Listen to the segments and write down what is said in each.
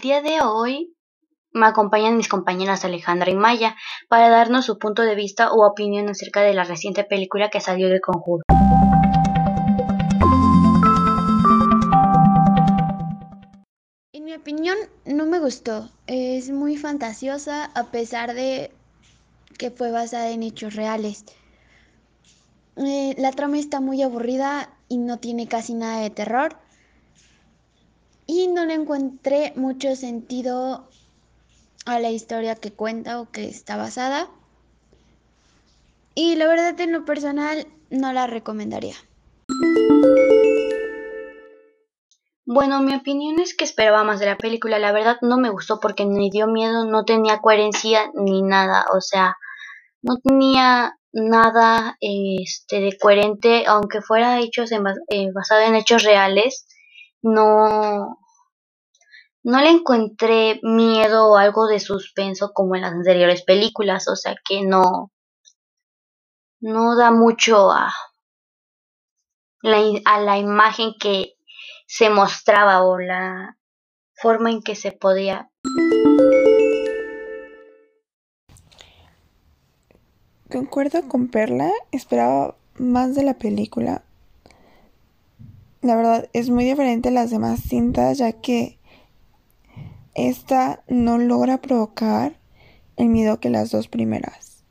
día de hoy me acompañan mis compañeras Alejandra y Maya para darnos su punto de vista o opinión acerca de la reciente película que salió de Conjuro. En mi opinión no me gustó. Es muy fantasiosa a pesar de que fue basada en hechos reales. Eh, la trama está muy aburrida y no tiene casi nada de terror le encontré mucho sentido a la historia que cuenta o que está basada. Y la verdad en lo personal no la recomendaría. Bueno, mi opinión es que esperaba más de la película. La verdad no me gustó porque ni dio miedo, no tenía coherencia ni nada. O sea, no tenía nada este, de coherente, aunque fuera hechos eh, basado en hechos reales no, no le encontré miedo o algo de suspenso como en las anteriores películas, o sea que no, no da mucho a la, a la imagen que se mostraba o la forma en que se podía. Concuerdo con Perla, esperaba más de la película, la verdad es muy diferente a las demás cintas ya que esta no logra provocar el miedo que las dos primeras.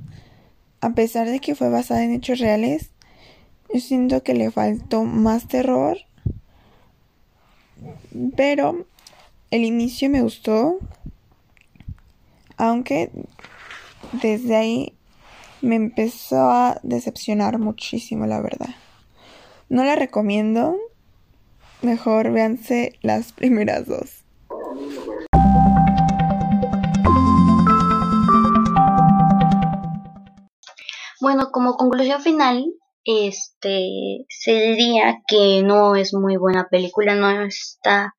A pesar de que fue basada en hechos reales, yo siento que le faltó más terror. Pero el inicio me gustó. Aunque desde ahí me empezó a decepcionar muchísimo, la verdad. No la recomiendo. Mejor véanse las primeras dos. Bueno, como conclusión final, este se diría que no es muy buena película, no está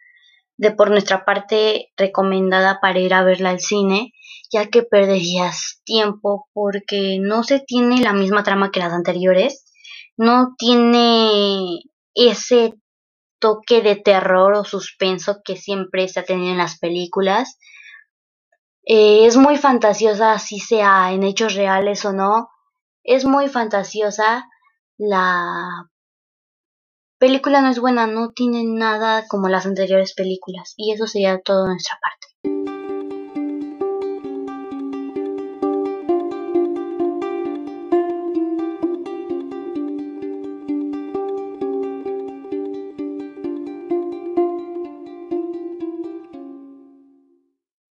de por nuestra parte recomendada para ir a verla al cine, ya que perderías tiempo porque no se tiene la misma trama que las anteriores, no tiene ese toque de terror o suspenso que siempre se ha tenido en las películas. Eh, es muy fantasiosa, si sea en hechos reales o no. Es muy fantasiosa. La película no es buena, no tiene nada como las anteriores películas. Y eso sería todo de nuestra parte.